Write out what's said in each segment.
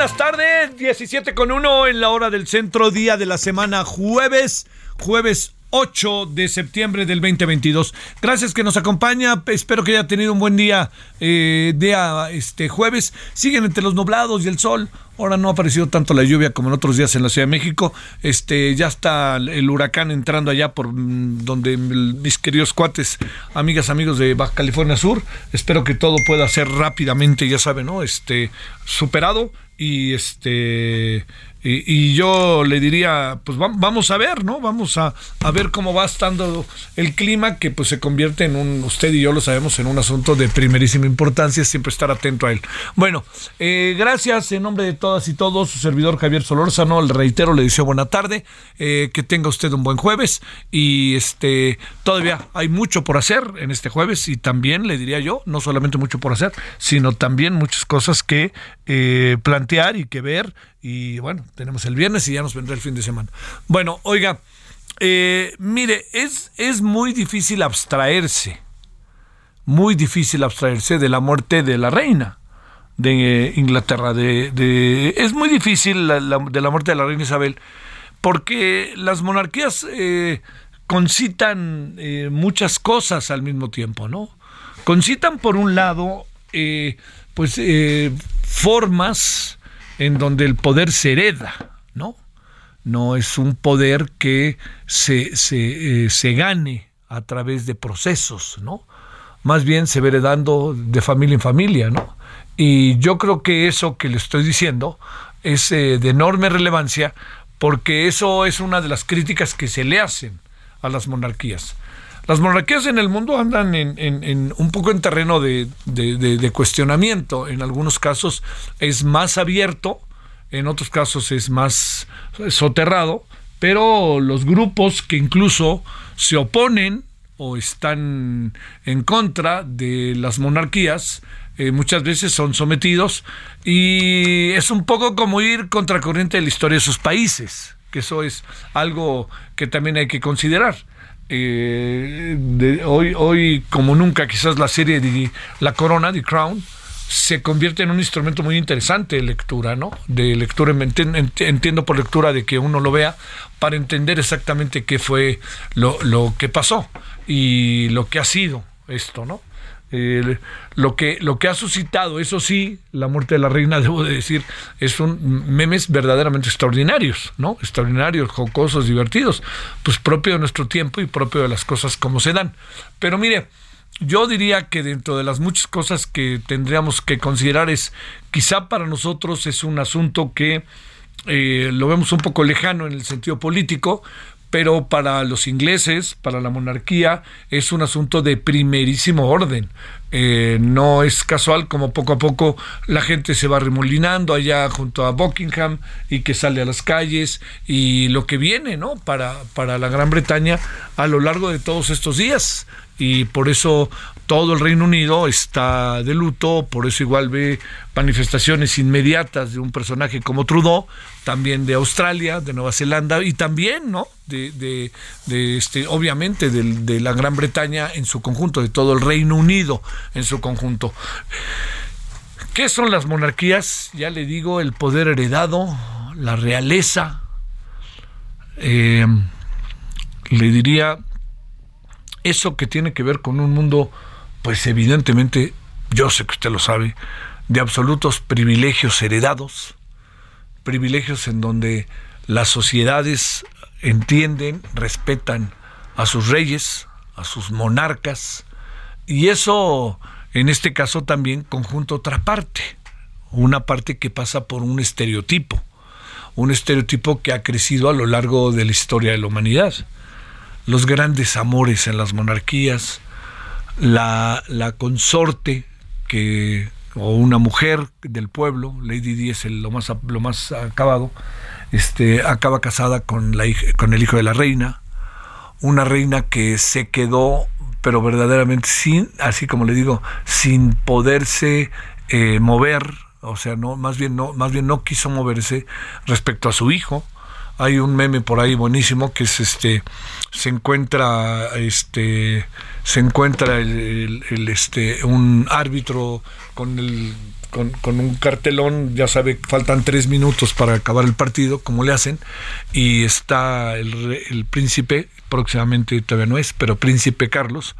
Buenas tardes, 17 con 1 en la hora del centro, día de la semana, jueves, jueves 8 de septiembre del 2022. Gracias que nos acompaña, espero que haya tenido un buen día, eh, día este jueves. Siguen entre los nublados y el sol. Ahora no ha aparecido tanto la lluvia como en otros días en la Ciudad de México. Este, ya está el huracán entrando allá por mm, donde mis queridos cuates, amigas, amigos de Baja California Sur. Espero que todo pueda ser rápidamente, ya saben, ¿no? Este, superado y este y, y, yo le diría, pues vamos a ver, ¿no? Vamos a, a, ver cómo va estando el clima, que pues se convierte en un, usted y yo lo sabemos, en un asunto de primerísima importancia, siempre estar atento a él. Bueno, eh, gracias en nombre de todas y todos, su servidor Javier Solórzano, le reitero, le deseo buena tarde, eh, que tenga usted un buen jueves y este, todavía hay mucho por hacer en este jueves y también le diría yo, no solamente mucho por hacer, sino también muchas cosas que eh, plantear y que ver y bueno, tenemos el viernes y ya nos vendrá el fin de semana. Bueno, oiga, eh, mire, es, es muy difícil abstraerse, muy difícil abstraerse de la muerte de la reina de Inglaterra. De, es muy difícil la, de la muerte de la reina Isabel, porque las monarquías eh, concitan eh, muchas cosas al mismo tiempo, ¿no? Concitan por un lado, pues, formas en donde el poder se hereda, ¿no? No es un poder que se, se, eh, se gane a través de procesos, ¿no? Más bien se va heredando de familia en familia, ¿no? Y yo creo que eso que le estoy diciendo es eh, de enorme relevancia porque eso es una de las críticas que se le hacen a las monarquías. Las monarquías en el mundo andan en, un poco en terreno de, cuestionamiento. En algunos casos es más abierto, en otros casos es más soterrado, pero los grupos que incluso se oponen o están en contra de las monarquías, eh, muchas veces son sometidos y es un poco como ir contracorriente de la historia de sus países, que eso es algo que también hay que considerar. Eh, de, hoy, hoy, como nunca, quizás la serie de La Corona, The Crown, se convierte en un instrumento muy interesante de lectura, ¿no? De lectura, entiendo por lectura de que uno lo vea para entender exactamente qué fue lo, lo que pasó y lo que ha sido esto, ¿no? Lo que lo que ha suscitado, eso sí, la muerte de la reina, debo de decir, es un memes verdaderamente extraordinarios, ¿no? Extraordinarios, jocosos, divertidos, pues propio de nuestro tiempo y propio de las cosas como se dan. Pero mire, yo diría que dentro de las muchas cosas que tendríamos que considerar es, quizá para nosotros es un asunto que eh, lo vemos un poco lejano en el sentido político, pero para los ingleses, para la monarquía, es un asunto de primerísimo orden. Eh, no es casual como poco a poco la gente se va remolinando allá junto a Buckingham y que sale a las calles y lo que viene no para, para la Gran Bretaña a lo largo de todos estos días y por eso todo el Reino Unido está de luto, por eso igual ve manifestaciones inmediatas de un personaje como Trudeau, también de Australia, de Nueva Zelanda y también, ¿no? De, de, este, obviamente, de, la Gran Bretaña en su conjunto, de todo el Reino Unido en su conjunto. ¿Qué son las monarquías? Ya le digo, el poder heredado, la realeza. Eh, le diría eso que tiene que ver con un mundo, pues evidentemente, yo sé que usted lo sabe, de absolutos privilegios heredados, privilegios en donde las sociedades entienden, respetan a sus reyes, a sus monarcas, y eso en este caso también conjunto otra parte, una parte que pasa por un estereotipo, un estereotipo que ha crecido a lo largo de la historia de la humanidad. Los grandes amores en las monarquías, la, la consorte que o una mujer del pueblo, Lady Di es lo más lo más acabado, este acaba casada con la con el hijo de la reina, una reina que se quedó pero verdaderamente sin, así como le digo, sin poderse eh, mover, o sea, no más bien no más bien no quiso moverse respecto a su hijo. Hay un meme por ahí buenísimo que es este se encuentra este se encuentra el, este un árbitro con el con, un cartelón, ya sabe, faltan tres minutos para acabar el partido, como le hacen, y está el, el príncipe, próximamente todavía no es, pero príncipe Carlos,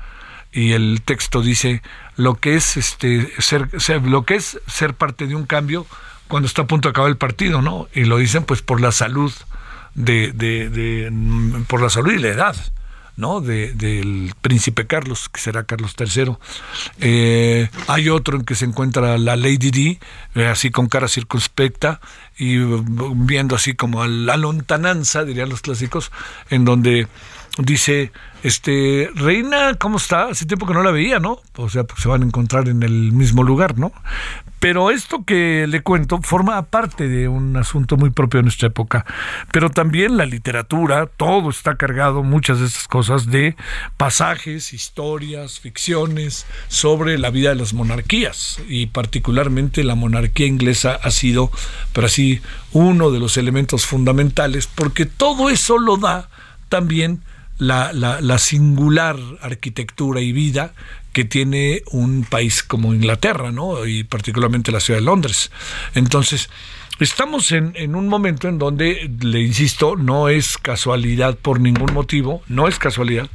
y el texto dice lo que es este ser, ser, lo que es ser parte de un cambio cuando está a punto de acabar el partido, ¿no? Y lo dicen pues por la salud de, de, por la salud y la edad. ¿no? De, del príncipe Carlos, que será Carlos III. Eh, hay otro en que se encuentra la Lady Di, eh, así con cara circunspecta y viendo así como a la lontananza, dirían los clásicos, en donde dice, este, Reina, ¿cómo está? Hace tiempo que no la veía, ¿no? O sea, pues se van a encontrar en el mismo lugar, ¿no? Pero esto que le cuento forma parte de un asunto muy propio de nuestra época. Pero también la literatura, todo está cargado, muchas de estas cosas, de pasajes, historias, ficciones sobre la vida de las monarquías. Y particularmente la monarquía inglesa ha sido, pero así, uno de los elementos fundamentales, porque todo eso lo da también la, la, singular arquitectura y vida que tiene un país como Inglaterra, ¿no? Y particularmente la ciudad de Londres. Entonces, estamos en, en, un momento en donde, le insisto, no es casualidad por ningún motivo, no es casualidad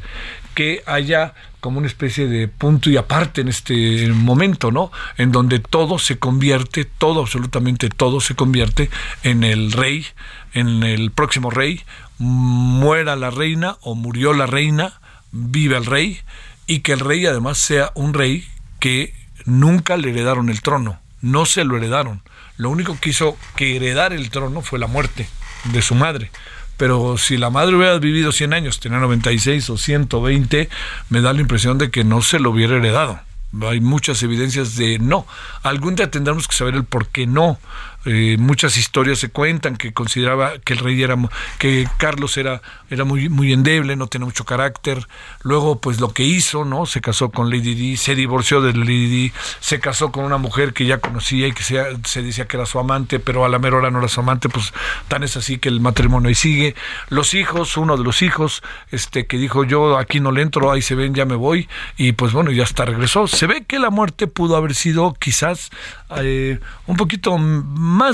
que haya como una especie de punto y aparte en este momento, ¿no? En donde todo se convierte, todo, absolutamente todo se convierte en el rey, en el próximo rey, muera la reina o murió la reina, vive el rey, y que el rey además sea un rey que nunca le heredaron el trono, no se lo heredaron. Lo único que hizo que heredar el trono fue la muerte de su madre. Pero si la madre hubiera vivido 100 años, tenía 96 o 120, me da la impresión de que no se lo hubiera heredado. Hay muchas evidencias de no. Algún día tendremos que saber el por qué no. Eh, muchas historias se cuentan que consideraba que el rey era que Carlos era era muy muy endeble no tenía mucho carácter. Luego pues lo que hizo no se casó con Lady Di se divorció de Lady Di se casó con una mujer que ya conocía y que se, decía que era su amante pero a la mera hora no era su amante pues tan es así que el matrimonio ahí sigue. Los hijos uno de los hijos este que dijo yo aquí no le entro ahí se ven ya me voy y pues bueno ya hasta regresó. Se ve que la muerte pudo haber sido quizás eh, un poquito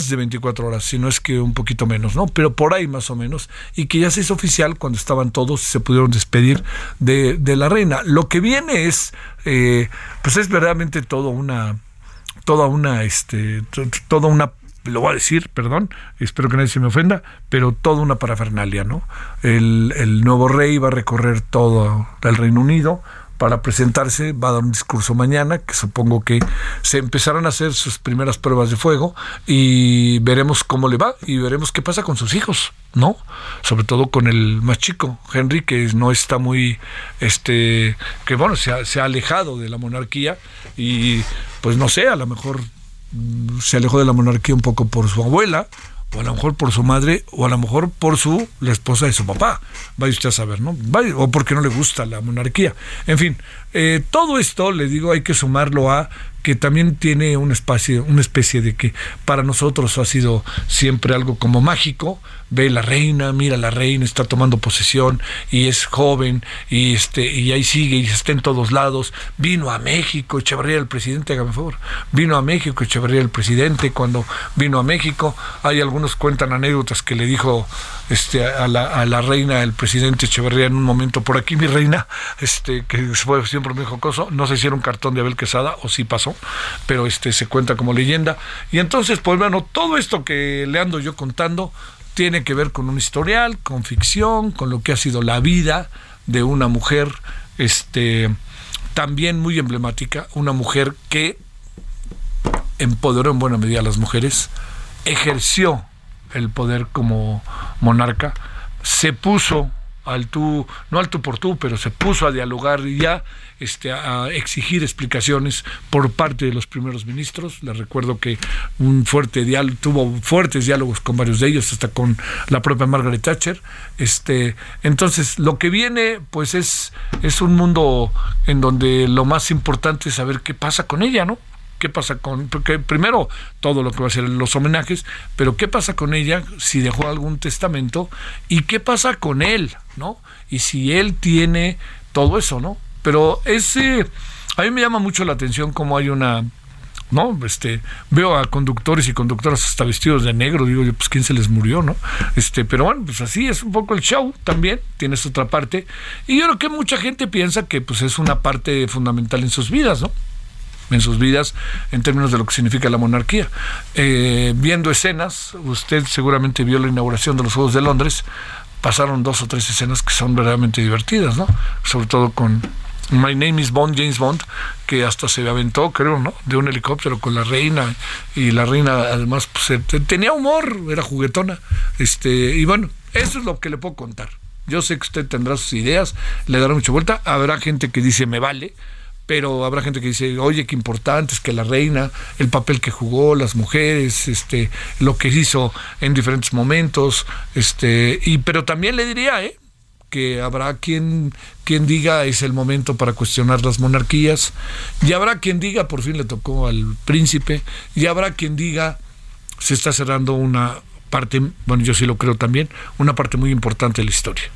de 24 horas, si no es que un poquito menos, ¿no? Pero por ahí más o menos, y que ya se hizo oficial cuando estaban todos se pudieron despedir de, la reina. Lo que viene es, eh, pues es verdaderamente todo una, toda una, este, toda una lo voy a decir, perdón, espero que nadie se me ofenda, pero toda una parafernalia, ¿no? El, el nuevo rey va a recorrer todo el Reino Unido, para presentarse, va a dar un discurso mañana, que supongo que se empezarán a hacer sus primeras pruebas de fuego y veremos cómo le va y veremos qué pasa con sus hijos, ¿no? Sobre todo con el más chico, Henry, que no está muy, este, que bueno, se ha, se ha alejado de la monarquía y pues no sé, a lo mejor mm, se alejó de la monarquía un poco por su abuela, o a lo mejor por su madre, o a lo mejor por su la esposa de su papá. Vaya usted a saber, ¿no? O porque no le gusta la monarquía. En fin, eh, todo esto, le digo, hay que sumarlo a que también tiene un espacio, una especie de que para nosotros ha sido siempre algo como mágico. Ve la reina, mira la reina, está tomando posesión y es joven y este y ahí sigue y está en todos lados. Vino a México, Echeverría el presidente, hágame favor. Vino a México, Echeverría el presidente cuando vino a México. Hay algunos cuentan anécdotas que le dijo este a la, a la reina el presidente Echeverría en un momento por aquí mi reina, este que fue siempre muy jocoso, no era un cartón de Abel Quesada o si pasó pero este se cuenta como leyenda. Y entonces, pues bueno, todo esto que le ando yo contando tiene que ver con un historial, con ficción, con lo que ha sido la vida de una mujer, este, también muy emblemática, una mujer que empoderó en buena medida a las mujeres, ejerció el poder como monarca, se puso al tú, no al tú por tú, pero se puso a dialogar y ya este, a exigir explicaciones por parte de los primeros ministros. Les recuerdo que un fuerte diálogo, tuvo fuertes diálogos con varios de ellos, hasta con la propia Margaret Thatcher. Este, entonces, lo que viene, pues es, es un mundo en donde lo más importante es saber qué pasa con ella, ¿no? Qué pasa con, porque primero todo lo que va a ser los homenajes, pero qué pasa con ella si dejó algún testamento y qué pasa con él, ¿no? Y si él tiene todo eso, ¿no? Pero ese, a mí me llama mucho la atención cómo hay una, ¿no? Este, veo a conductores y conductoras hasta vestidos de negro, digo yo, pues quién se les murió, ¿no? Este, pero bueno, pues así es un poco el show también, tienes otra parte. Y yo creo que mucha gente piensa que pues es una parte fundamental en sus vidas, ¿no? En sus vidas en términos de lo que significa la monarquía. Eh, viendo escenas, usted seguramente vio la inauguración de los Juegos de Londres, pasaron dos o tres escenas que son verdaderamente divertidas, ¿no? Sobre todo con My Name is Bond, James Bond, que hasta se aventó, creo, ¿no? De un helicóptero con la reina y la reina además pues, tenía humor, era juguetona, este y bueno, eso es lo que le puedo contar. Yo sé que usted tendrá sus ideas, le dará mucha vuelta, habrá gente que dice me vale, pero habrá gente que dice, oye, qué importante es que la reina, el papel que jugó, las mujeres, este, lo que hizo en diferentes momentos, este, y pero también le diría, ¿eh? que habrá quien, quien diga es el momento para cuestionar las monarquías, y habrá quien diga por fin le tocó al príncipe, y habrá quien diga se está cerrando una parte, bueno yo sí lo creo también, una parte muy importante de la historia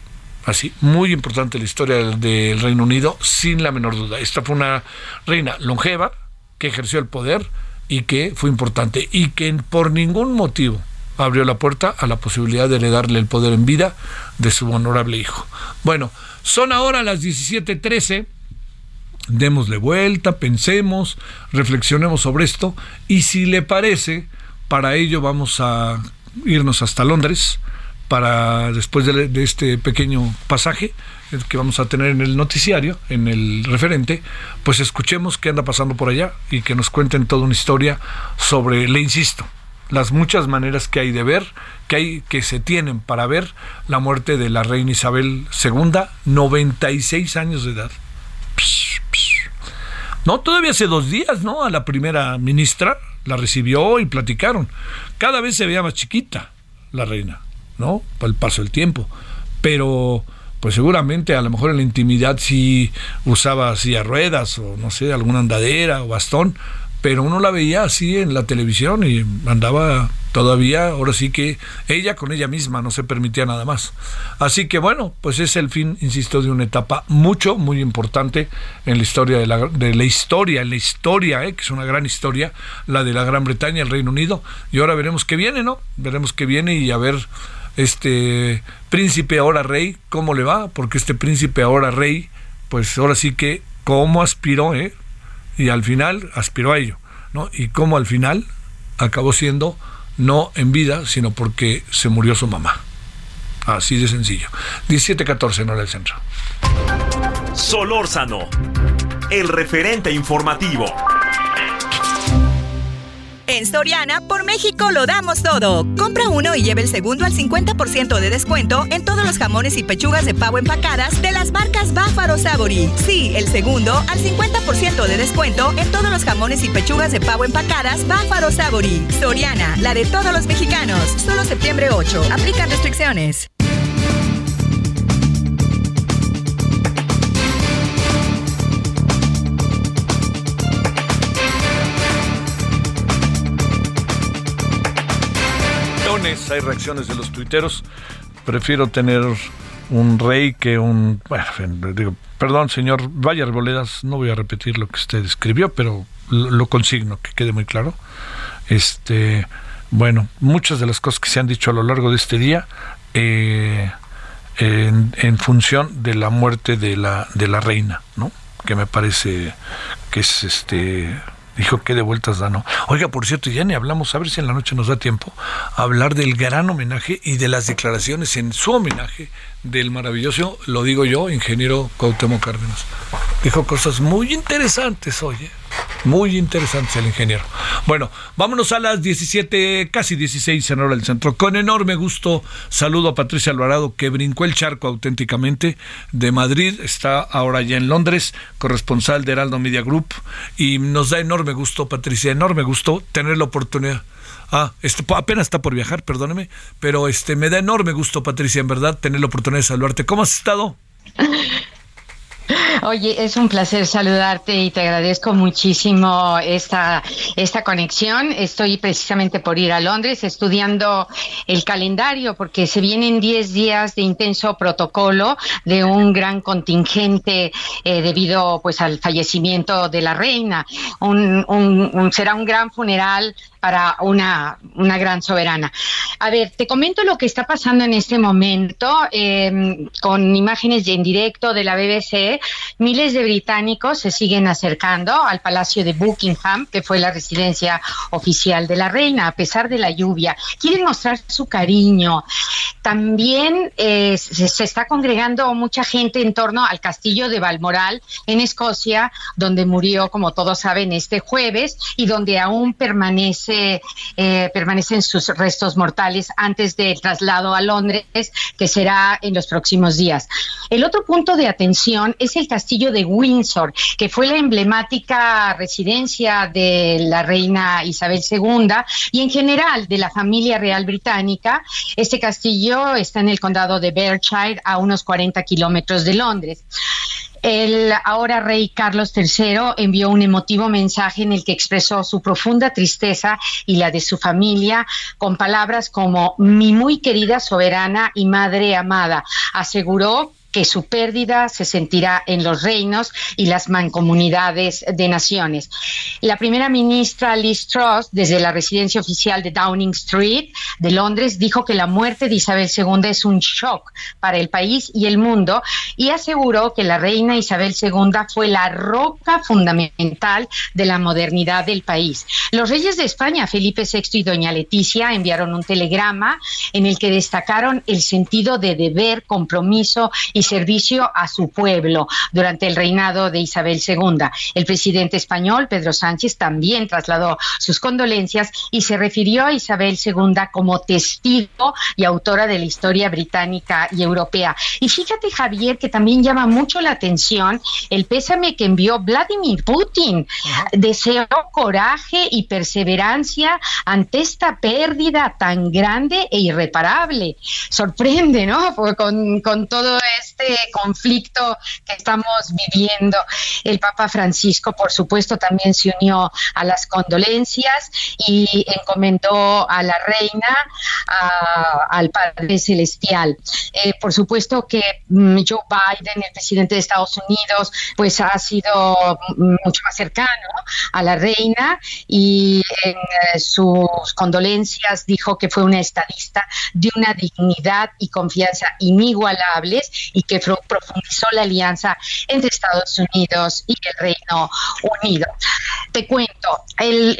así, muy importante la historia del Reino Unido, sin la menor duda. Esta fue una reina longeva que ejerció el poder y que fue importante y que por ningún motivo abrió la puerta a la posibilidad de heredarle el poder en vida de su honorable hijo. Bueno, son ahora las 17:13. Démosle vuelta, pensemos, reflexionemos sobre esto y si le parece, para ello vamos a irnos hasta Londres para después de, este pequeño pasaje que vamos a tener en el noticiario, en el referente, pues escuchemos qué anda pasando por allá y que nos cuenten toda una historia sobre, le insisto, las muchas maneras que hay de ver, que hay que se tienen para ver la muerte de la reina Isabel II, 96 años de edad. No, todavía hace dos días, ¿no? A la primera ministra la recibió y platicaron. Cada vez se veía más chiquita la reina. ¿No? Por el paso del tiempo. Pero pues seguramente a lo mejor en la intimidad sí usaba silla ruedas o no sé, alguna andadera o bastón, pero uno la veía así en la televisión y andaba todavía, ahora sí que ella con ella misma no se permitía nada más. Así que bueno, pues es el fin, insisto, de una etapa mucho, muy importante en la historia de la, de la historia, en la historia, ¿eh? que es una gran historia, la de la Gran Bretaña, el Reino Unido, y ahora veremos qué viene, ¿no? Veremos qué viene y a ver este príncipe ahora rey, ¿cómo le va? Porque este príncipe ahora rey, pues ahora sí que cómo aspiró, ¿eh? Y al final aspiró a ello, ¿no? Y cómo al final acabó siendo no en vida, sino porque se murió su mamá. Así de sencillo. 17-14 en hora del centro. Solórzano, el referente informativo. En Soriana, por México lo damos todo. Compra uno y lleve el segundo al 50% de descuento en todos los jamones y pechugas de pavo empacadas de las marcas Báfaro Sabori. Sí, el segundo al 50% de descuento en todos los jamones y pechugas de pavo empacadas Báfaro Sabori. Soriana, la de todos los mexicanos. Solo septiembre 8. Aplican restricciones. Hay reacciones de los tuiteros. Prefiero tener un rey que un... Bueno, perdón, señor Valle Arboledas, no voy a repetir lo que usted escribió, pero lo, consigno, que quede muy claro. Este, bueno, muchas de las cosas que se han dicho a lo largo de este día, eh, en, en, función de la muerte de la, de la reina, ¿no? Que me parece que es este Dijo que de vueltas da, ¿no? Oiga, por cierto, ya ni hablamos, a ver si en la noche nos da tiempo, hablar del gran homenaje y de las declaraciones en su homenaje del maravilloso, lo digo yo, ingeniero Cuauhtémoc Cárdenas. Dijo cosas muy interesantes, oye. Muy interesantes el ingeniero. Bueno, vámonos a las 17, casi 16 en hora del centro. Con enorme gusto saludo a Patricia Alvarado, que brincó el charco auténticamente de Madrid. Está ahora ya en Londres, corresponsal de Heraldo Media Group. Y nos da enorme gusto, Patricia, enorme gusto tener la oportunidad Ah, este, apenas está por viajar, perdóneme, pero este me da enorme gusto, Patricia, en verdad, tener la oportunidad de saludarte. ¿Cómo has estado? Oye, es un placer saludarte y te agradezco muchísimo esta, esta conexión. Estoy precisamente por ir a Londres estudiando el calendario porque se vienen 10 días de intenso protocolo de un gran contingente eh, debido pues al fallecimiento de la reina. un, será un gran funeral para una, una gran soberana. A ver, te comento lo que está pasando en este momento em, con imágenes en directo de la BBC. Miles de británicos se siguen acercando al Palacio de Buckingham, que fue la residencia oficial de la reina, a pesar de la lluvia. Quieren mostrar su cariño. También eh, se, está congregando mucha gente en torno al castillo de Balmoral, en Escocia, donde murió, como todos saben, este jueves y donde aún permanece eh, permanecen sus restos mortales antes del traslado a Londres, que será en los próximos días. El otro punto de atención es el castillo de Windsor, que fue la emblemática residencia de la reina Isabel II y en general de la familia real británica. Este castillo está en el condado de Berkshire, a unos 40 kilómetros de Londres. El ahora rey Carlos III envió un emotivo mensaje en el que expresó su profunda tristeza y la de su familia con palabras como mi muy querida soberana y madre amada. Aseguró que su pérdida se sentirá en los reinos y las mancomunidades de naciones. La primera ministra Liz Truss, desde la residencia oficial de Downing Street de Londres, dijo que la muerte de Isabel II es un shock para el país y el mundo y aseguró que la reina Isabel II fue la roca fundamental de la modernidad del país. Los reyes de España, Felipe VI y doña Leticia, enviaron un telegrama en el que destacaron el sentido de deber, compromiso y servicio a su pueblo durante el reinado de Isabel II. El presidente español, Pedro Sánchez, también trasladó sus condolencias y se refirió a Isabel II como testigo y autora de la historia británica y europea. Y fíjate, Javier, que también llama mucho la atención el pésame que envió Vladimir Putin. Deseó coraje y perseverancia ante esta pérdida tan grande e irreparable. Sorprende, ¿no? con, con todo esto este conflicto que estamos viviendo. El Papa Francisco, por supuesto, también se unió a las condolencias y encomendó a la reina al Padre Celestial. Eh, por supuesto que mm, Joe Biden, el presidente de Estados Unidos, pues ha sido mucho más cercano a la reina y en eh, sus condolencias dijo que fue una estadista de una dignidad y confianza inigualables y que profundizó la alianza entre Estados Unidos y el Reino Unido. Te cuento, el,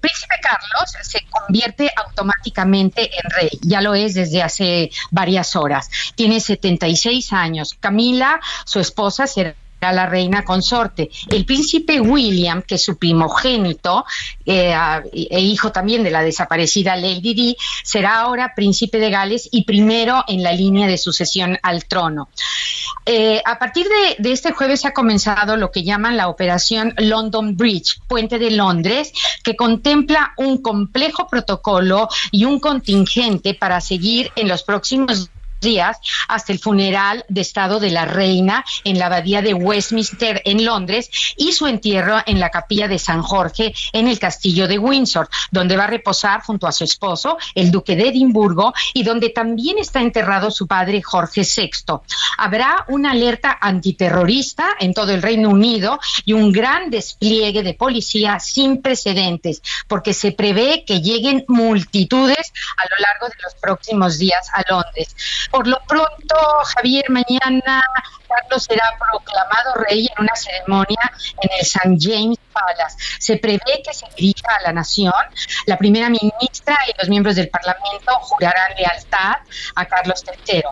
príncipe Carlos se convierte automáticamente en rey, ya lo es desde hace varias horas. Tiene 76 años. Camila, su esposa, será la reina consorte. El príncipe William, que es su primogénito eh, e hijo también de la desaparecida Lady Di, será ahora príncipe de Gales y primero en la línea de sucesión al trono. Eh, a partir de, de, este jueves ha comenzado lo que llaman la operación London Bridge, puente de Londres, que contempla un complejo protocolo y un contingente para seguir en los próximos días hasta el funeral de Estado de la Reina en la abadía de Westminster en Londres y su entierro en la capilla de San Jorge en el castillo de Windsor, donde va a reposar junto a su esposo, el duque de Edimburgo, y donde también está enterrado su padre Jorge VI. Habrá una alerta antiterrorista en todo el Reino Unido y un gran despliegue de policía sin precedentes, porque se prevé que lleguen multitudes a lo largo de los próximos días a Londres. Por lo pronto, Javier, mañana Carlos será proclamado rey en una ceremonia en el St. James Palace. Se prevé que se dirija a la nación. La primera ministra y los miembros del Parlamento jurarán lealtad a Carlos III.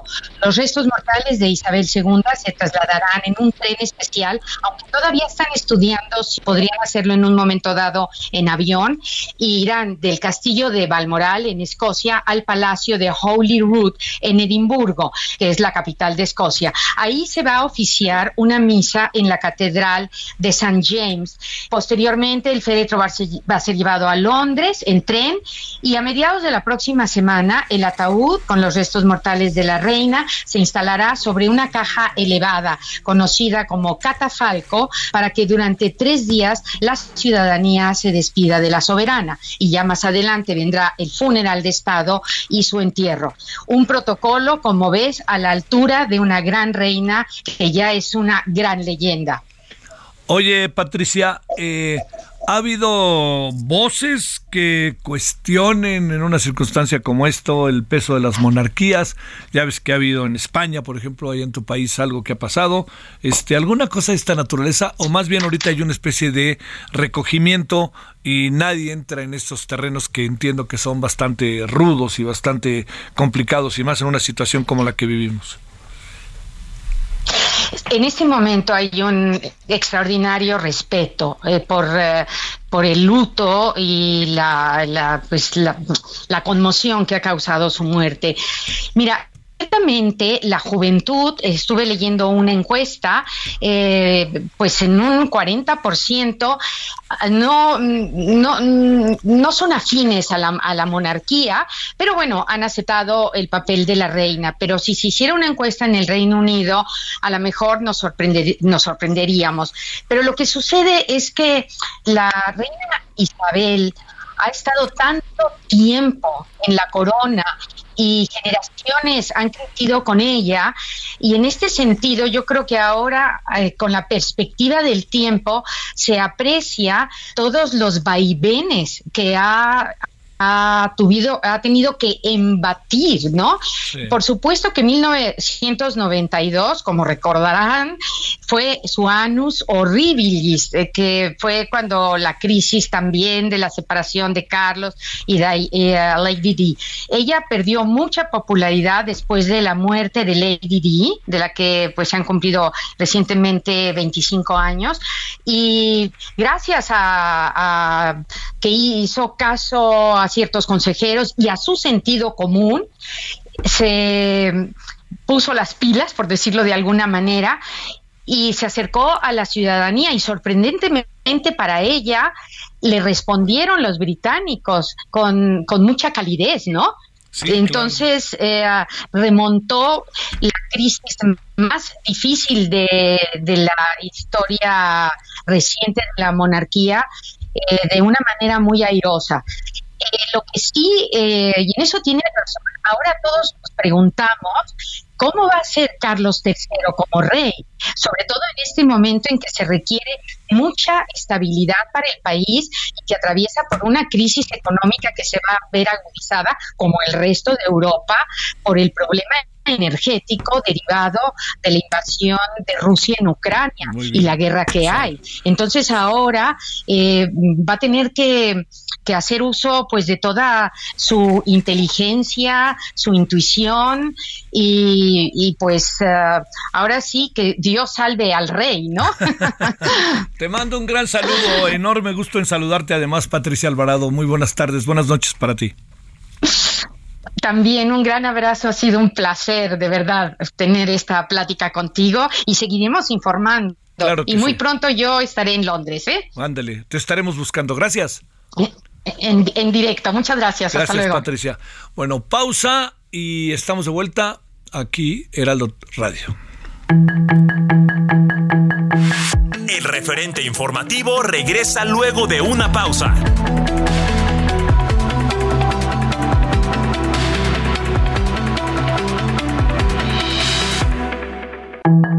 Los restos mortales de Isabel II se trasladarán en un tren especial, aunque todavía están estudiando si podrían hacerlo en un momento dado en avión, y irán del castillo de Balmoral en Escocia al palacio de Holyrood en Edimburgo, que es la capital de Escocia. Ahí se va oficiar una misa en la Catedral de St. James. Posteriormente, el féretro va a, ser, llevado a Londres en tren y a mediados de la próxima semana, el ataúd con los restos mortales de la reina se instalará sobre una caja elevada, conocida como catafalco, para que durante tres días la ciudadanía se despida de la soberana. Y ya más adelante vendrá el funeral de Estado y su entierro. Un protocolo, como ves, a la altura de una gran reina que ya es una gran leyenda. Oye, Patricia, eh, ¿ha habido voces que cuestionen en una circunstancia como esto el peso de las monarquías? Ya ves que ha habido en España, por ejemplo, ahí en tu país algo que ha pasado. Este, ¿Alguna cosa de esta naturaleza? O más bien ahorita hay una especie de recogimiento y nadie entra en estos terrenos que entiendo que son bastante rudos y bastante complicados y más en una situación como la que vivimos. En este momento hay un extraordinario respeto eh, por, eh, por el luto y la, la, pues la, la conmoción que ha causado su muerte. Mira, Ciertamente, la juventud, estuve leyendo una encuesta, eh, pues en un 40% no, no, no son afines a la, a la, monarquía, pero bueno, han aceptado el papel de la reina. Pero si se hiciera una encuesta en el Reino Unido, a lo mejor nos, sorprender, nos sorprenderíamos. Pero lo que sucede es que la reina Isabel ha estado tanto tiempo en la corona y generaciones han crecido con ella y en este sentido yo creo que ahora eh, con la perspectiva del tiempo se aprecia todos los vaivenes que ha ha, tuvido, ha tenido que embatir, ¿no? Por supuesto que 1992, como recordarán, fue su anus horribilis, eh, que fue cuando la crisis también de la separación de Carlos y de eh, Lady Di. Ella perdió mucha popularidad después de la muerte de Lady Di, de la que pues se han cumplido recientemente 25 años, y gracias a, a que hizo caso a ciertos consejeros y a su sentido común, se puso las pilas, por decirlo de alguna manera, y se acercó a la ciudadanía y sorprendentemente para ella le respondieron los británicos con, mucha calidez, ¿no? Entonces eh, remontó la crisis más difícil de, de, la historia reciente de la monarquía eh, de una manera muy airosa. Eh, lo que sí, eh, y en eso tiene razón, ahora todos nos preguntamos cómo va a ser Carlos III como rey, sobre todo en este momento en que se requiere mucha estabilidad para el país y que atraviesa por una crisis económica que se va a ver agudizada, como el resto de Europa, por el problema energético derivado de la invasión de Rusia en Ucrania y la guerra que hay. Entonces ahora eh, va a tener que, hacer uso pues de toda su inteligencia, su intuición y, pues eh, ahora sí que Dios salve al rey, ¿no? Te mando un gran saludo, enorme gusto en saludarte además Patricia Alvarado. Muy buenas tardes, buenas noches para ti. También un gran abrazo, ha sido un placer de verdad tener esta plática contigo y seguiremos informando. y muy pronto yo estaré en Londres, ¿eh? Ándale, te estaremos buscando. Gracias. En, directo, muchas gracias. Gracias, Hasta luego. Patricia. Bueno, pausa y estamos de vuelta aquí, Heraldo Radio. El referente informativo regresa luego de una pausa.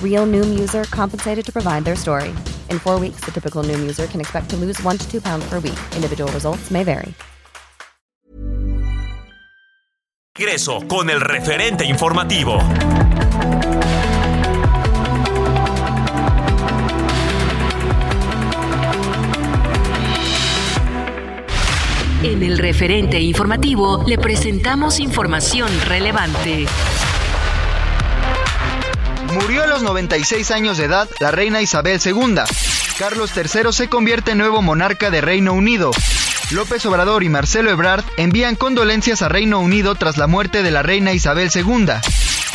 Real Noom user compensated to provide their story. In four weeks, the typical Noom user can expect to lose one to two pounds per week. Individual results may vary. Regreso con el referente informativo. En el referente informativo le presentamos información relevante. Murió a los 96 años de edad la reina Isabel II. Carlos III se convierte en nuevo monarca de Reino Unido. López Obrador y Marcelo Ebrard envían condolencias a Reino Unido tras la muerte de la reina Isabel II.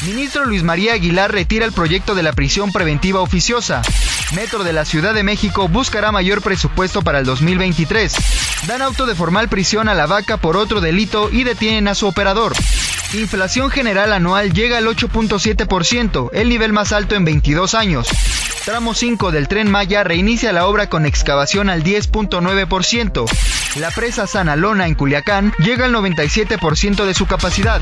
Ministro Luis María Aguilar retira el proyecto de la prisión preventiva oficiosa. Metro de la Ciudad de México buscará mayor presupuesto para el 2023. Dan auto de formal prisión a la vaca por otro delito y detienen a su operador. Inflación general anual llega al 8.7%, el nivel más alto en 22 años. Tramo 5 del tren Maya reinicia la obra con excavación al 10.9%. La presa Sanalona en Culiacán llega al 97% de su capacidad.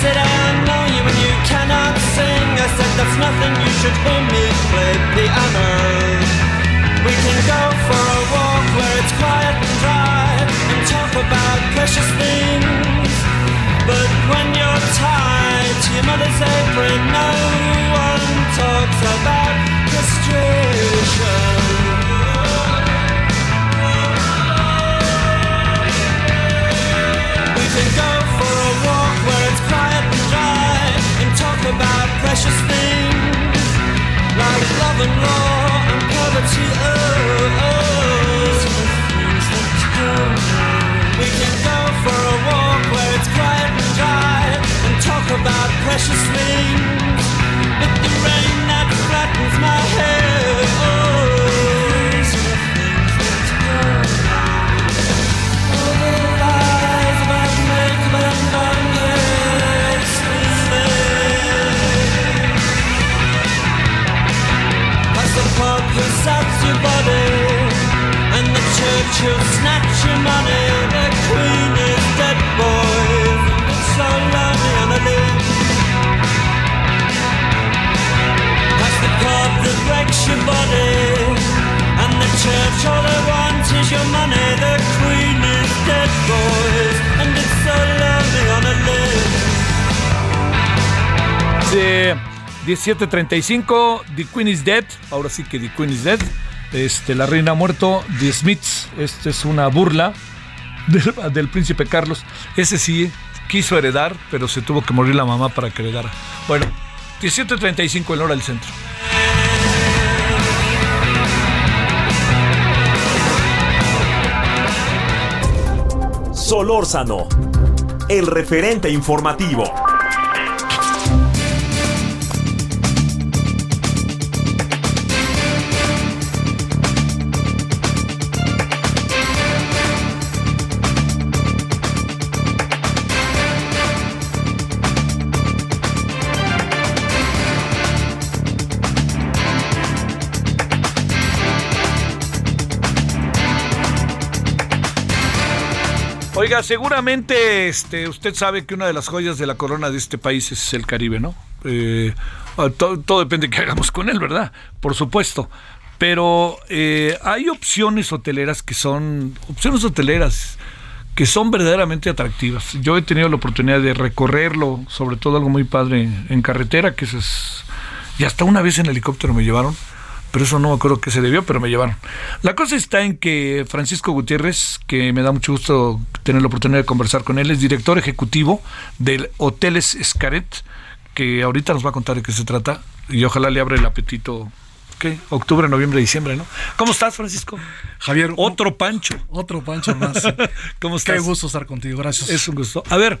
said, I know you and you cannot sing. I said, that's nothing, you should hear me play piano. We can go for a walk where it's quiet and dry and talk about precious things. But when you're tied to your mother's apron, no precious things. Like love and law and poverty. Oh, oh. We can go for a walk where it's quiet and dry and talk about precious things. But the rain that flattens my hair. Oh, who'll snatch your money The queen is dead, boys. And it's so lonely on a limb Past the pub that breaks your body And the church all they want is your money The queen is dead, boys. And it's so lonely on a limb De 1735, The Queen is Dead. Ahora sí que The Queen is Dead. Este, la reina ha muerto. The Smiths. Esta es una burla del, del príncipe Carlos. Ese sí quiso heredar, pero se tuvo que morir la mamá para que heredara. Bueno, 1735 en hora del centro. Solórzano, el referente informativo. Seguramente este, usted sabe que una de las joyas de la corona de este país es el Caribe, ¿no? Eh, todo, depende de qué hagamos con él, ¿verdad? Por supuesto. Pero eh, hay opciones hoteleras que son, opciones hoteleras que son verdaderamente atractivas. Yo he tenido la oportunidad de recorrerlo, sobre todo algo muy padre en carretera, que es... Y hasta una vez en helicóptero me llevaron pero eso no me acuerdo qué se debió, pero me llevaron. La cosa está en que Francisco Gutiérrez, que me da mucho gusto tener la oportunidad de conversar con él, es director ejecutivo del Hoteles Escaret, que ahorita nos va a contar de qué se trata y ojalá le abra el apetito. ¿Qué? Octubre, noviembre, diciembre, ¿no? ¿Cómo estás, Francisco? Javier. Otro Pancho. Otro Pancho más. ¿Cómo estás? Qué gusto estar contigo, gracias. Es un gusto. A ver,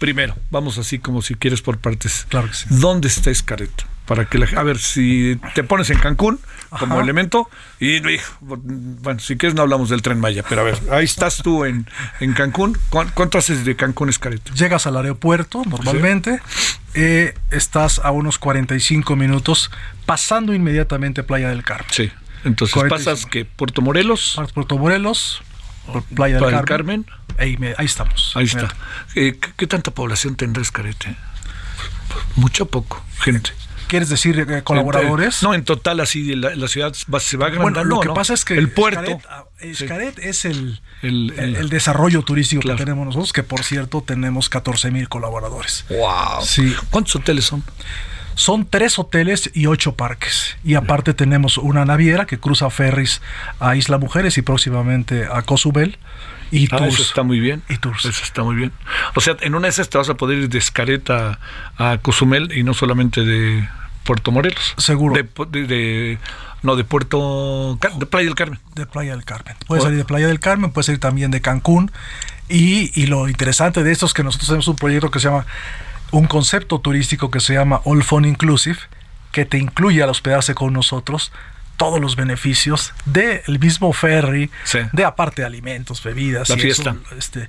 primero, vamos así como si quieres por partes. Claro que sí. ¿Dónde está Escaret? para que la, a ver si te pones en Cancún como Ajá. elemento y bueno si quieres no hablamos del tren Maya pero a ver ahí estás tú en, en Cancún ¿Cuán- ¿cuánto haces de Cancún Escaret? Llegas al aeropuerto normalmente, eh, estás a unos 45 minutos pasando inmediatamente Playa del Carmen. Sí. Entonces 45. pasas que Puerto Morelos Puerto Morelos, por Playa del Playa del Carmen. Ahí, me- ahí estamos. ahí está Eh, ¿qué, qué tanta población tendrá Escaret? eh? mucho poco gente ¿Quieres decir eh, colaboradores? no en total así la, la ciudad va- se va Bueno, agrandando lo que ¿no? pasa es que el puerto Xcaret, ah, Xcaret es el, El- el, el- el desarrollo turístico Claro. que tenemos nosotros, que por cierto tenemos 14 mil colaboradores. wow Sí. ¿cuántos hoteles son? Son tres hoteles y ocho parques. Y aparte tenemos una naviera que cruza ferries a Isla Mujeres y próximamente a Cozumel. Y Ah, tours. eso está muy bien. Y tours. Eso está muy bien. O sea, en una de esas te vas a poder ir de Xcaret a, Cozumel y no solamente de Puerto Morelos. Seguro. De, de- de- no, de Puerto... De Playa del Carmen. de Playa del Carmen. Puede salir de Playa del Carmen, puede salir también de Cancún. Y, y lo interesante de esto es que nosotros tenemos un proyecto que se llama, un concepto turístico que se llama All Fun Inclusive, que te incluye al hospedarse con nosotros todos los beneficios del mismo ferry, Sí. de aparte de alimentos, bebidas. La y fiesta. eso, este,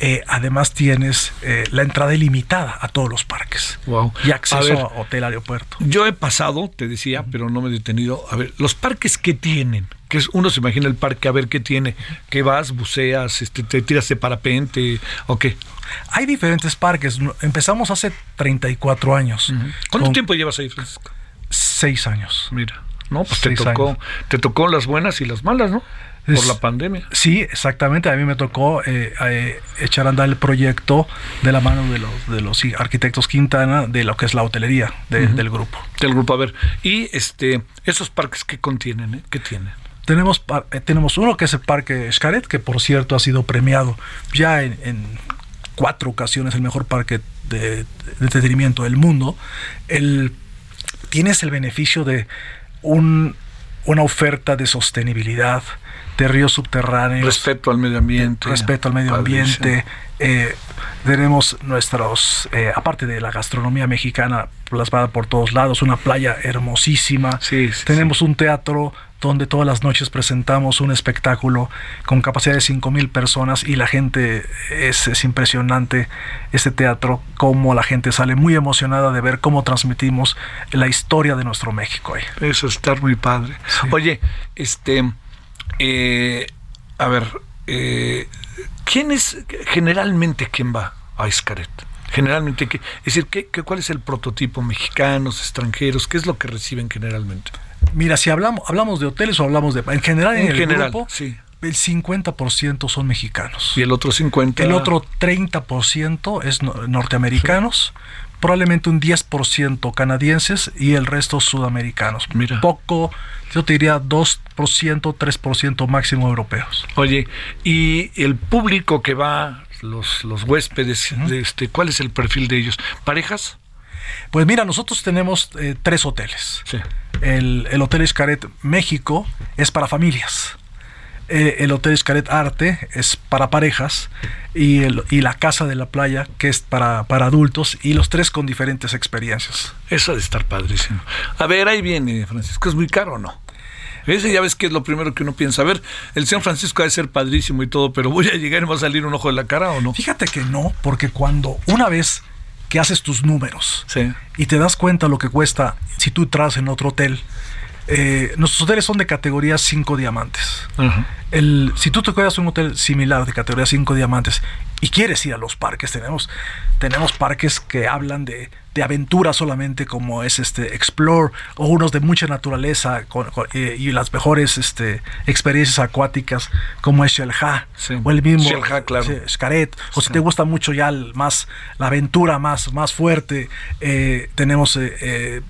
eh, además tienes eh, la entrada ilimitada a todos los parques. Wow. Y A acceso ver. a, hotel, aeropuerto. Yo he pasado, te decía, pero no me he detenido. A ver, los parques que tienen, que es, uno se imagina el parque a ver qué tiene, que vas, buceas, este, te tiras de parapente, o qué. Hay diferentes parques. Empezamos hace 34 años. ¿Cuánto con tiempo llevas ahí, Francisco? Seis años. Mira, no, pues te tocó, años. te tocó las buenas y las malas, ¿no? Por Es- la pandemia. Sí, exactamente. A mí me tocó eh, eh, echar a andar el proyecto de la mano de los, de los arquitectos Quintana de lo que es la hotelería de- del grupo. Del grupo, a ver. Y este, esos parques que contienen, ¿eh? ¿Qué tienen? Tenemos, par- eh, tenemos uno que es el Parque Xcaret, que por cierto ha sido premiado ya en, en cuatro ocasiones el mejor parque de, de entretenimiento del mundo. El, tienes el beneficio de un- una oferta de sostenibilidad, de ríos subterráneos. Respeto al medio ambiente. respeto al medio ambiente. eh, tenemos nuestros, eh, aparte de la gastronomía mexicana plasmada por todos lados, una playa hermosísima. tenemos un teatro donde todas las noches presentamos un espectáculo con capacidad de 5.000 personas y la gente es, es impresionante este teatro, cómo la gente sale muy emocionada de ver cómo transmitimos la historia de nuestro México ahí. Eso está muy padre. Oye, este, eh, a ver, eh, ¿quién es generalmente quién va a Xcaret? Generalmente, ¿qué- es decir, ¿qué, qué, cuál es el prototipo? ¿Mexicanos, extranjeros? ¿Qué es lo que reciben generalmente? Mira, si hablamos, hablamos de hoteles o hablamos de... En general, en, En el general, grupo, sí. el 50% son mexicanos. Y el otro 50. El otro 30% es no- norteamericanos, probablemente un 10% canadienses y el resto sudamericanos. Mira. Poco, yo te diría 2%, 3% máximo europeos. Oye, y el público que va, los, los huéspedes, de este, ¿cuál es el perfil de ellos? ¿Parejas? Pues mira, nosotros tenemos eh, tres hoteles. El, el Hotel Xcaret México es para familias. Eh, el Hotel Xcaret Arte es para parejas. Y, el- y la Casa de la Playa, que es para, para adultos. Y los tres con diferentes experiencias. Eso ha de estar padrísimo. A ver, ahí viene, Francisco, ¿es muy caro o no? Ese ya ves que es lo primero que uno piensa. A ver, el señor Francisco ha de ser padrísimo y todo, pero voy a llegar y me va a salir un ojo de la cara o no. Fíjate que no, porque cuando una vez que haces tus números Sí. y te das cuenta lo que cuesta si tú entras en otro hotel, eh, nuestros hoteles son de categoría 5 diamantes. El, si tú te quedas en un hotel similar de categoría 5 diamantes y quieres ir a los parques, tenemos, tenemos parques que hablan de, de aventura solamente, como es este Explore, o unos de mucha naturaleza con- con- eh, y las mejores este, experiencias acuáticas, como es Shelha, o el mismo Shelha, claro. sí, Xcaret, o si te gusta mucho ya el más la aventura más, más fuerte, eh, tenemos eh,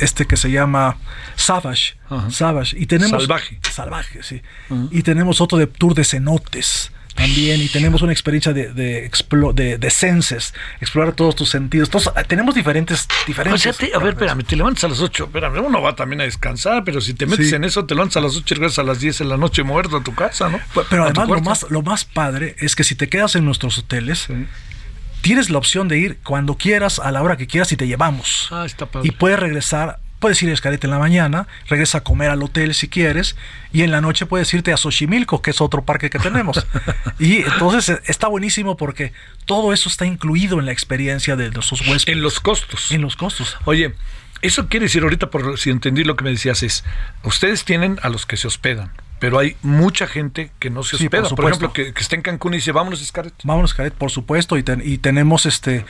este que se llama Savage. Savage, y tenemos Salvaje. salvaje, sí. Y tenemos otro de tour de cenotes también, y tenemos una experiencia de, de, explo- de, de senses, explorar todos tus sentidos. Entonces, eh, tenemos diferentes, O diferentes. sea, te- a ver, espérame, te levantas a las 8, espérame, uno va también a descansar, pero si te metes Sí. en eso, te levantas a las 8 y regresas a las 10 de la noche muerto a tu casa, ¿no? Pero- además lo más, lo más padre es que si te quedas en nuestros hoteles, tienes la opción de ir cuando quieras, a la hora que quieras y te llevamos. Ah, está padre. Y puedes regresar, puedes ir a Escarete en la mañana, regresa a comer al hotel si quieres, y en la noche puedes irte a Xochimilco, que es otro parque que tenemos. y entonces eh, está buenísimo porque todo eso está incluido en la experiencia de nuestros huéspedes. En los costos. En los costos. Oye, eso quiere decir ahorita, por si entendí lo que me decías, es, ustedes tienen a los que se hospedan, pero hay mucha gente que no se Sí, hospeda. por ejemplo, que, que esté en Cancún y dice, vámonos, Scarlett. Vámonos, Caret, por supuesto, y, ten- y tenemos este,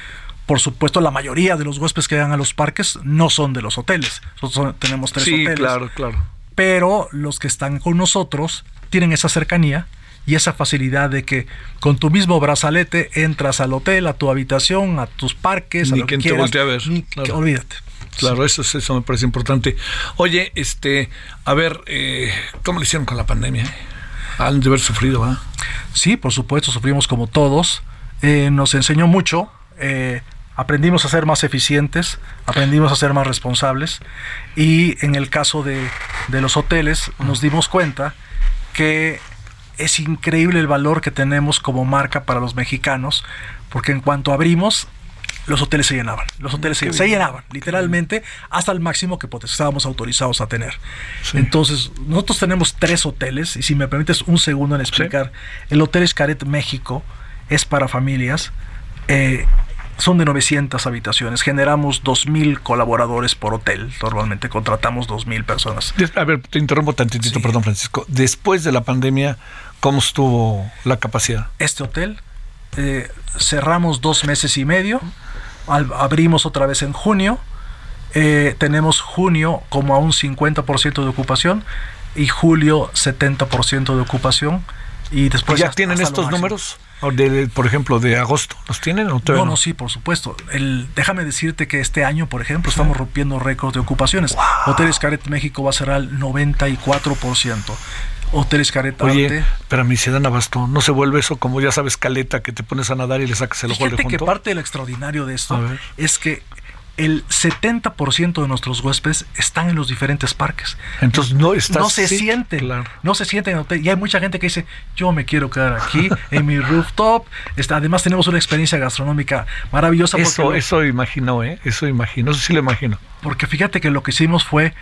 por supuesto, la mayoría de los huéspedes que llegan a los parques no son de los hoteles. Nosotros tenemos tres Sí, hoteles. claro, claro. Pero los que están con nosotros tienen esa cercanía y esa facilidad de que con tu mismo brazalete entras al hotel, a tu habitación, a tus parques, a Ni lo quien que te quieras. voltee a ver, Ni- claro. que- olvídate. Claro, eso, es- eso me parece importante. Oye, este, a ver, eh, ¿cómo le hicieron con la pandemia? Han de haber sufrido, ¿va? Sí, por supuesto, sufrimos como todos. Eh, nos enseñó mucho. eh, aprendimos a ser más eficientes, aprendimos a ser más responsables. Y en el caso de, de los hoteles, nos dimos cuenta que es increíble el valor que tenemos como marca para los mexicanos, porque en cuanto abrimos, los hoteles se llenaban. Los hoteles se, se llenaban, literalmente, hasta el máximo que estábamos autorizados a tener. Entonces, nosotros tenemos tres hoteles, y si me permites un segundo en explicar, el Hotel Escaret México es para familias. eh, son de 900 habitaciones. Generamos 2.000 colaboradores por hotel. Normalmente contratamos 2.000 personas. A ver, te interrumpo tantitito, perdón, Francisco. Después de la pandemia, ¿cómo estuvo la capacidad? este hotel. eh, cerramos dos meses y medio. al- abrimos otra vez en junio. eh, tenemos junio como a un 50% de ocupación y julio 70% de ocupación. Y después ¿Ya hasta- tienen hasta estos números? O de- por ejemplo, de agosto. ¿Los tienen o todavía No, no, sí, por supuesto. El, déjame decirte que este año, por ejemplo, estamos rompiendo récords de ocupaciones. Hotel Escaret México va a cerrar el 94%. Hotel Escaret Oye, Arte. pero a mí se dan abasto. ¿No se vuelve eso como ya sabes, caleta, que te pones a nadar y le sacas el ojo al Fíjate que junto? parte de lo extraordinario de esto es que el 70% de nuestros huéspedes están en los diferentes parques. Entonces no estás... no se sí, sienten, claro. no se sienten en hotel. Y hay mucha gente que dice, yo me quiero quedar aquí, en mi rooftop. Está, además tenemos una experiencia gastronómica maravillosa. porque Eso, lo- eso imagino, ¿eh? Eso imagino, eso sí lo imagino. porque fíjate que lo que hicimos fue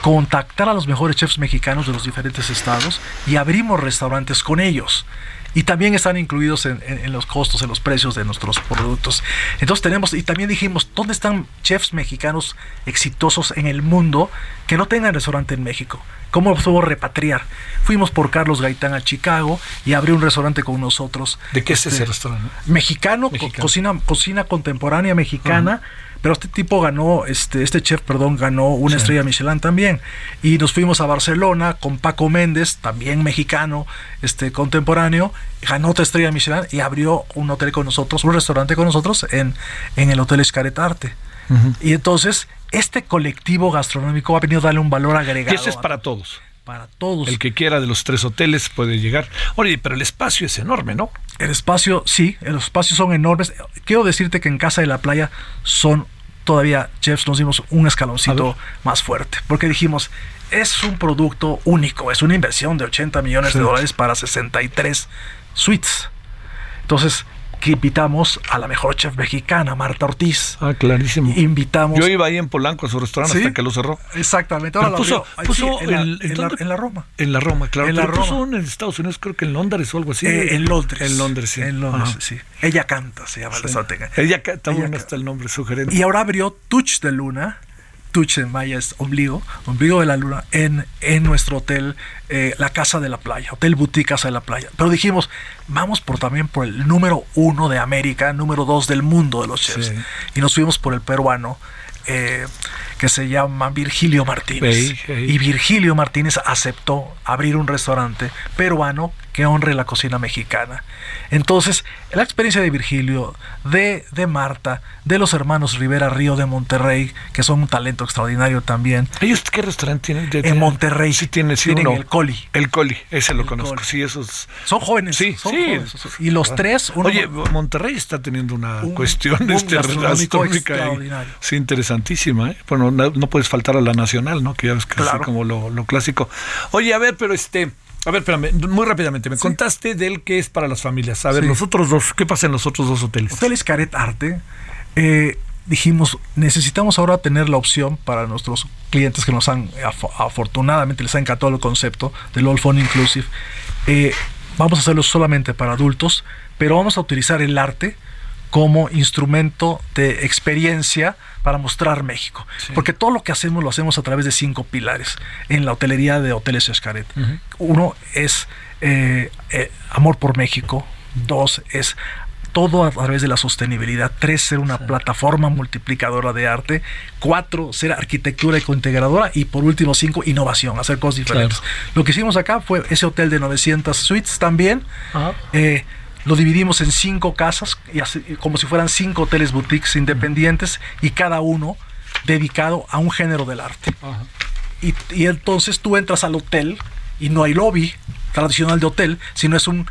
contactar a los mejores chefs mexicanos de los diferentes estados y abrimos restaurantes con ellos. Y también están incluidos en, en- en los costos, en los precios de nuestros productos. Entonces tenemos, y también dijimos, ¿dónde están chefs mexicanos exitosos en el mundo que no tengan restaurante en México? ¿Cómo los puedo repatriar? Fuimos por Carlos Gaitán a Chicago y abrió un restaurante con nosotros. ¿De qué es Este, ese restaurante? Mexicano, co- Mexicano. cocina, cocina contemporánea mexicana. Pero este tipo ganó, este, este chef, perdón, ganó una estrella Michelin también. Y nos fuimos a Barcelona con Paco Méndez, también mexicano, este, contemporáneo, ganó otra estrella Michelin y abrió un hotel con nosotros, un restaurante con nosotros en, en el Hotel Escaret Arte. Y entonces, este colectivo gastronómico ha venido a darle un valor Y agregado. ese es para todos. para todos. El que quiera de los tres hoteles puede llegar. Oye, pero el espacio es enorme, ¿no? El espacio, sí, los espacios son enormes. Quiero decirte que en Casa de la Playa son todavía, chefs, nos dimos un escaloncito más fuerte, porque dijimos, es un producto único, es una inversión de 80 millones de dólares para 63 suites. Entonces, que invitamos a la mejor chef mexicana, Marta Ortiz. Ah, clarísimo. Invitamos. Yo iba ahí en Polanco a su restaurante ¿Sí? hasta que lo cerró. Exactamente. Ahora puso, puso sí, en, la, el- en la- en la Roma. En la Roma, claro. En la puso Roma. uno en Estados Unidos, creo que en Londres o algo así. Eh, en Londres. En Londres, sí. En Londres, Ajá. sí. Ella canta, se llama el restaurante. Ella ca- está Ella bueno ca- está el nombre sugerente. Y ahora abrió Touch de Luna. Touch en maya es ombligo, ombligo de la luna, en, en nuestro hotel, eh, la Casa de la Playa, Hotel Boutique Casa de la Playa. Pero dijimos, vamos por también por el número uno de América, número dos del mundo de los chefs. Sí. Y nos fuimos por el peruano, eh, que se llama Virgilio Martínez. Y Virgilio Martínez aceptó abrir un restaurante peruano que honre la cocina mexicana. Entonces, la experiencia de Virgilio, de, de Marta, de los hermanos Rivera Río de Monterrey, que son un talento extraordinario también. ¿Ellos qué restaurante tienen? En Monterrey. Sí, tiene, sí, Tienen uno. el Coli. El Coli, ese lo conozco. Coli. Sí, esos. Son jóvenes. Sí, son sí. jóvenes. Y los tres, uno- Oye, Monterrey está teniendo una Un cuestión boom este, gastronómica. Sí, interesantísima. ¿eh? Bueno, no, no puedes faltar a la nacional, ¿no? Que ya ves que es como lo, lo clásico. Oye, a ver, pero este. A ver, espérame, muy rápidamente. Me contaste del que es para las familias. A ver, Sí. los otros dos, ¿qué pasa en los otros dos hoteles? Hotel Escaret Arte, eh, dijimos, necesitamos ahora tener la opción para nuestros clientes que nos han, af- afortunadamente les ha encantado el concepto del All Fun Inclusive. eh, vamos a hacerlo solamente para adultos, pero vamos a utilizar el arte como instrumento de experiencia para mostrar México. Porque todo lo que hacemos lo hacemos a través de cinco pilares en la hotelería de Hoteles Escaret. Uno es eh, eh, amor por México. Dos es todo a través de la sostenibilidad. Tres, ser una plataforma multiplicadora de arte. Cuatro, ser arquitectura ecointegradora. Y por último, cinco, innovación, hacer cosas diferentes. Lo que hicimos acá fue ese hotel de 900 suites también. Eh, lo dividimos en cinco casas, y así- como si fueran cinco hoteles boutiques independientes, y cada uno dedicado a un género del arte. Y, y entonces tú entras al hotel y no hay lobby tradicional de hotel, sino es un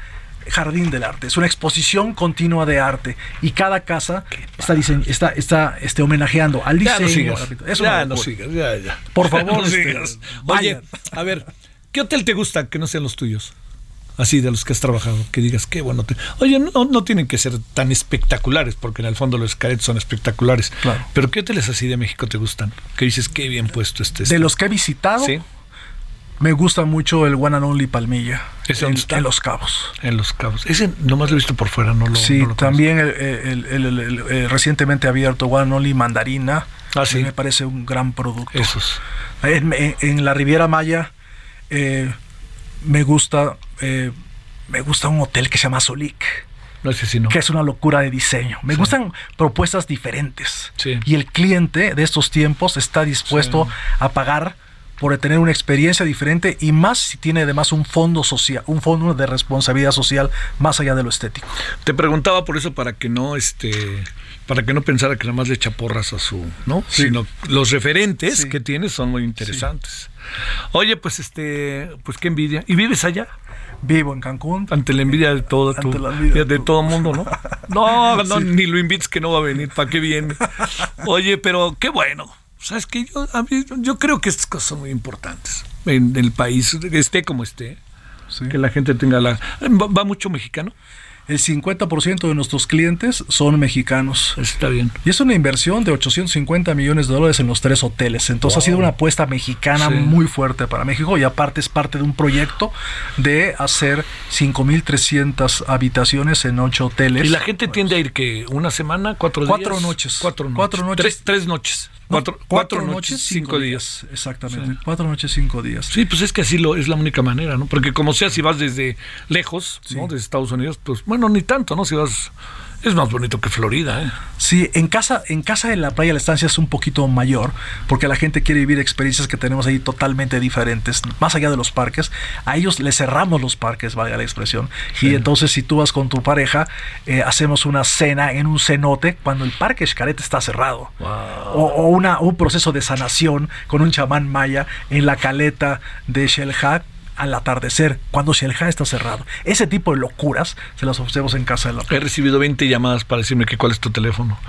jardín del arte, es una exposición continua de arte y cada casa está está está este homenajeando al Ya diseño. no sigas. es Ya no sigas, ya, ya. Por Ya favor, no este, sigas. Oye, a ver, ¿qué hotel te gusta que no sean los tuyos? Así de los que has trabajado, que digas qué bueno. te- Oye, no, no tienen que ser tan espectaculares, porque en el fondo los caretos son espectaculares. Claro. Pero ¿qué hoteles así de México te gustan? Que dices qué bien puesto este. De los que he visitado, Sí. me gusta mucho el One and Only Palmilla. ¿Ese en, en Los Cabos. En Los Cabos. Ese nomás lo he visto por fuera, no lo Sí, no lo también el, el- el- el- el recientemente abierto One and Only Mandarina. Ah, sí. Me parece un gran producto. Esos. En la Riviera Maya eh, me gusta eh, me gusta un hotel que se llama Solik. No sé si no. Que es una locura de diseño. Me gustan propuestas diferentes. Sí. Y el cliente de estos tiempos está dispuesto a pagar por tener una experiencia diferente y más si tiene además un fondo social, un fondo de responsabilidad social más allá de lo estético. Te preguntaba por eso para que no este para que no pensara que nada más le echa porras a su, ¿no? Sí. Sino los referentes Sí. que tienes son muy interesantes. Oye, pues este, pues qué envidia. ¿Y vives allá? Vivo en Cancún. Ante la envidia de todo Ante la envidia de, todo mundo, ¿no? No, no, Sí. ni lo invites que no va a venir, ¿para qué viene? Oye, pero qué bueno. ¿Sabes qué? Yo, a mí- yo creo que estas cosas son muy importantes en el país, esté como esté. Que la gente tenga la... ¿Va, va mucho mexicano? El 50% de nuestros clientes son mexicanos. Está bien. Y es una inversión de 850 millones de dólares en los tres hoteles. Entonces ha sido una apuesta mexicana Sí. muy fuerte para México y aparte es parte de un proyecto de hacer 5.300 habitaciones en ocho hoteles. Y la gente tiende a ir que una semana, cuatro días. Cuatro noches. Cuatro noches. Cuatro noches. Tres, tres noches. No, Cuatro, cuatro noches, cinco días. Exactamente. Sí. Cuatro noches, cinco días. Sí, pues es que así lo, es la única manera, ¿no? Porque como sea, si vas desde lejos, ¿no? Desde Estados Unidos, pues bueno, ni tanto, ¿no? Si vas... Es más bonito que Florida, ¿eh? Sí, en casa, en casa de la playa la estancia es un poquito mayor, porque la gente quiere vivir experiencias que tenemos ahí totalmente diferentes, más allá de los parques. A ellos les cerramos los parques, valga la expresión. Y entonces si tú vas con tu pareja, eh, hacemos una cena en un cenote cuando el parque Xcaret está cerrado. O, o una, un proceso de sanación con un chamán maya en la caleta de Shelha al atardecer, cuando Shelha está cerrado. Ese tipo de locuras se las ofrecemos en casa de la He recibido 20 llamadas para decirme que cuál es tu teléfono.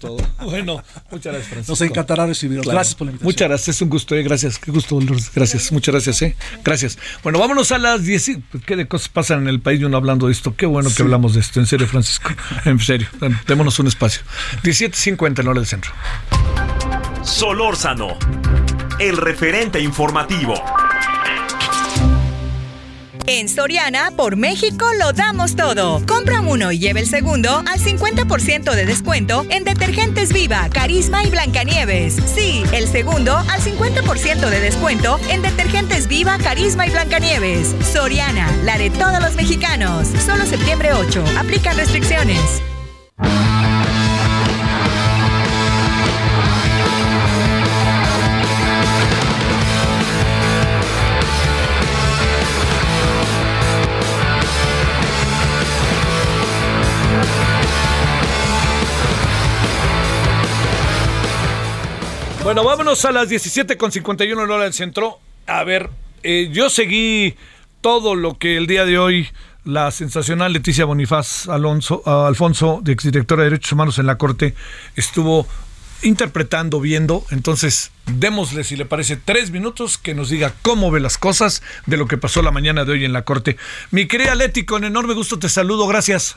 Todo. Bueno, muchas gracias, Francisco. Nos encantará recibirlos. Claro. Gracias por la invitación. Muchas gracias, es un gusto, eh, gracias. Qué gusto. Gracias, muchas gracias, eh. Gracias. Bueno, vámonos a las 10. y- ¿Qué de cosas pasan en el país y uno hablando de esto? Qué bueno que hablamos de esto. En serio, Francisco. En serio. Bueno, démonos un espacio. 17.50 en hora del centro. Solórzano, el referente informativo. En Soriana, por México lo damos todo. Compra uno y lleve el segundo al 50% de descuento en detergentes Viva, Carisma y Blancanieves. Sí, el segundo al 50% de descuento en detergentes Viva, Carisma y Blancanieves. Soriana, la de todos los mexicanos. Solo septiembre 8. Aplican restricciones. Bueno, vámonos a las 17.51 en hora del centro. A ver, eh, yo seguí todo lo que el día de hoy la sensacional Leticia Bonifaz Alonso, ah, Alfonso, exdirectora de Derechos Humanos en la Corte, estuvo interpretando, viendo. Entonces, démosle, si le parece, tres minutos que nos diga cómo ve las cosas de lo que pasó la mañana de hoy en la Corte. Mi querida Leti, con enorme gusto te saludo. Gracias.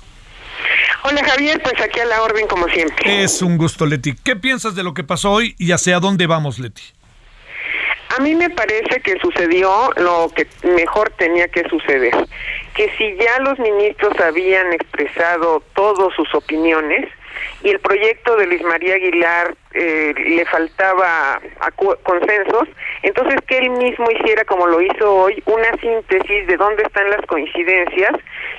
Hola Javier, pues aquí a la orden como siempre. Es un gusto, Leti. ¿Qué piensas de lo que pasó hoy y hacia dónde vamos, Leti? A mí me parece que sucedió lo que mejor tenía que suceder, que si ya los ministros habían expresado todas sus opiniones y el proyecto de Luis María Aguilar eh, le faltaba consensos, entonces que él mismo hiciera como lo hizo hoy una síntesis de dónde están las coincidencias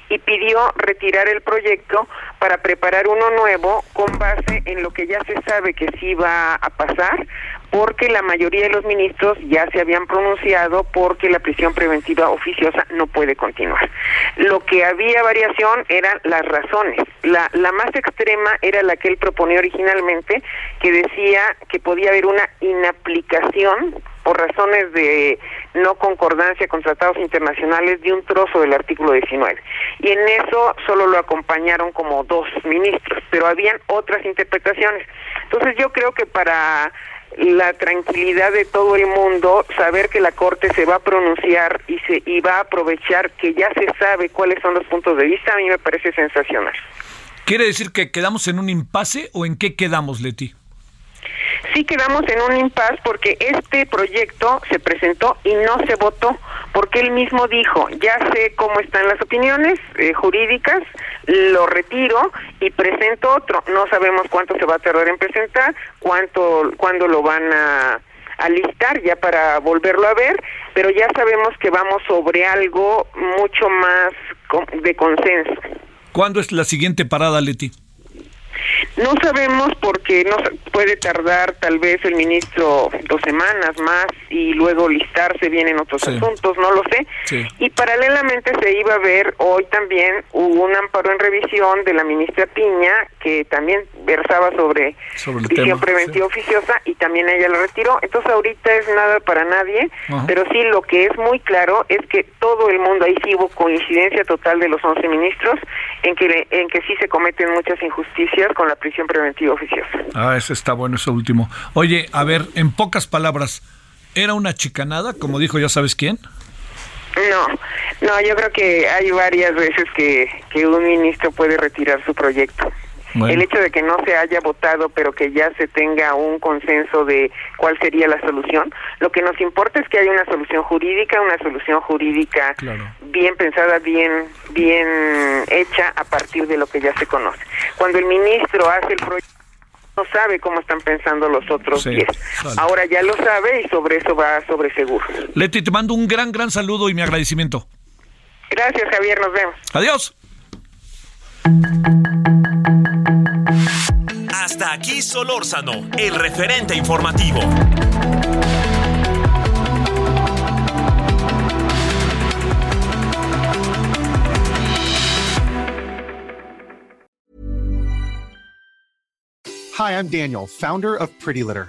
y pidió retirar el proyecto para preparar uno nuevo con base en lo que ya se sabe que sí va a pasar, porque la mayoría de los ministros ya se habían pronunciado porque la prisión preventiva oficiosa no puede continuar. Lo que había variación eran las razones. La, la más extrema era la que él proponía originalmente, que decía que podía haber una inaplicación por razones de no concordancia con tratados internacionales de un trozo del artículo 19. Y en eso solo lo acompañaron como dos ministros, pero habían otras interpretaciones. Entonces yo creo que para la tranquilidad de todo el mundo, saber que la Corte se va a pronunciar y, se, y va a aprovechar que ya se sabe cuáles son los puntos de vista, a mí me parece sensacional. ¿Quiere decir que quedamos en un impasse o en qué quedamos, Leti? Sí quedamos en un impasse porque este proyecto se presentó y no se votó, porque él mismo dijo, ya sé cómo están las opiniones eh, jurídicas, lo retiro y presento otro. No sabemos cuánto se va a tardar en presentar, cuánto, cuándo lo van a, a listar ya para volverlo a ver, pero ya sabemos que vamos sobre algo mucho más de consenso. ¿Cuándo es la siguiente parada, Leti? No sabemos porque no puede tardar tal vez el ministro dos semanas más y luego listarse vienen otros asuntos, no lo sé. Y paralelamente se iba a ver hoy también hubo un amparo en revisión de la ministra Piña que también versaba sobre, prisión preventiva oficiosa y también ella lo retiró. Entonces ahorita es nada para nadie, pero sí lo que es muy claro es que todo el mundo ahí sí hubo coincidencia total de los 11 ministros en que en que sí se cometen muchas injusticias con la prisión preventiva oficiosa. Ah, ese está bueno, ese último. Oye, a ver, en pocas palabras, ¿era una chicanada, como dijo ya sabes quién? No, no, yo creo que hay varias veces que, que un ministro puede retirar su proyecto. El hecho de que no se haya votado, pero que ya se tenga un consenso de cuál sería la solución, lo que nos importa es que haya una solución jurídica, una solución jurídica bien pensada, bien bien hecha a partir de lo que ya se conoce. Cuando el ministro hace el proyecto no sabe cómo están pensando los otros diez. Ahora ya lo sabe y sobre eso va sobre seguro. Leti, te mando un gran, gran saludo y mi agradecimiento. Gracias, Javier. Nos vemos. Adiós. Hasta aquí Solórzano, el referente informativo. Hi, I'm Daniel, founder of Pretty Litter.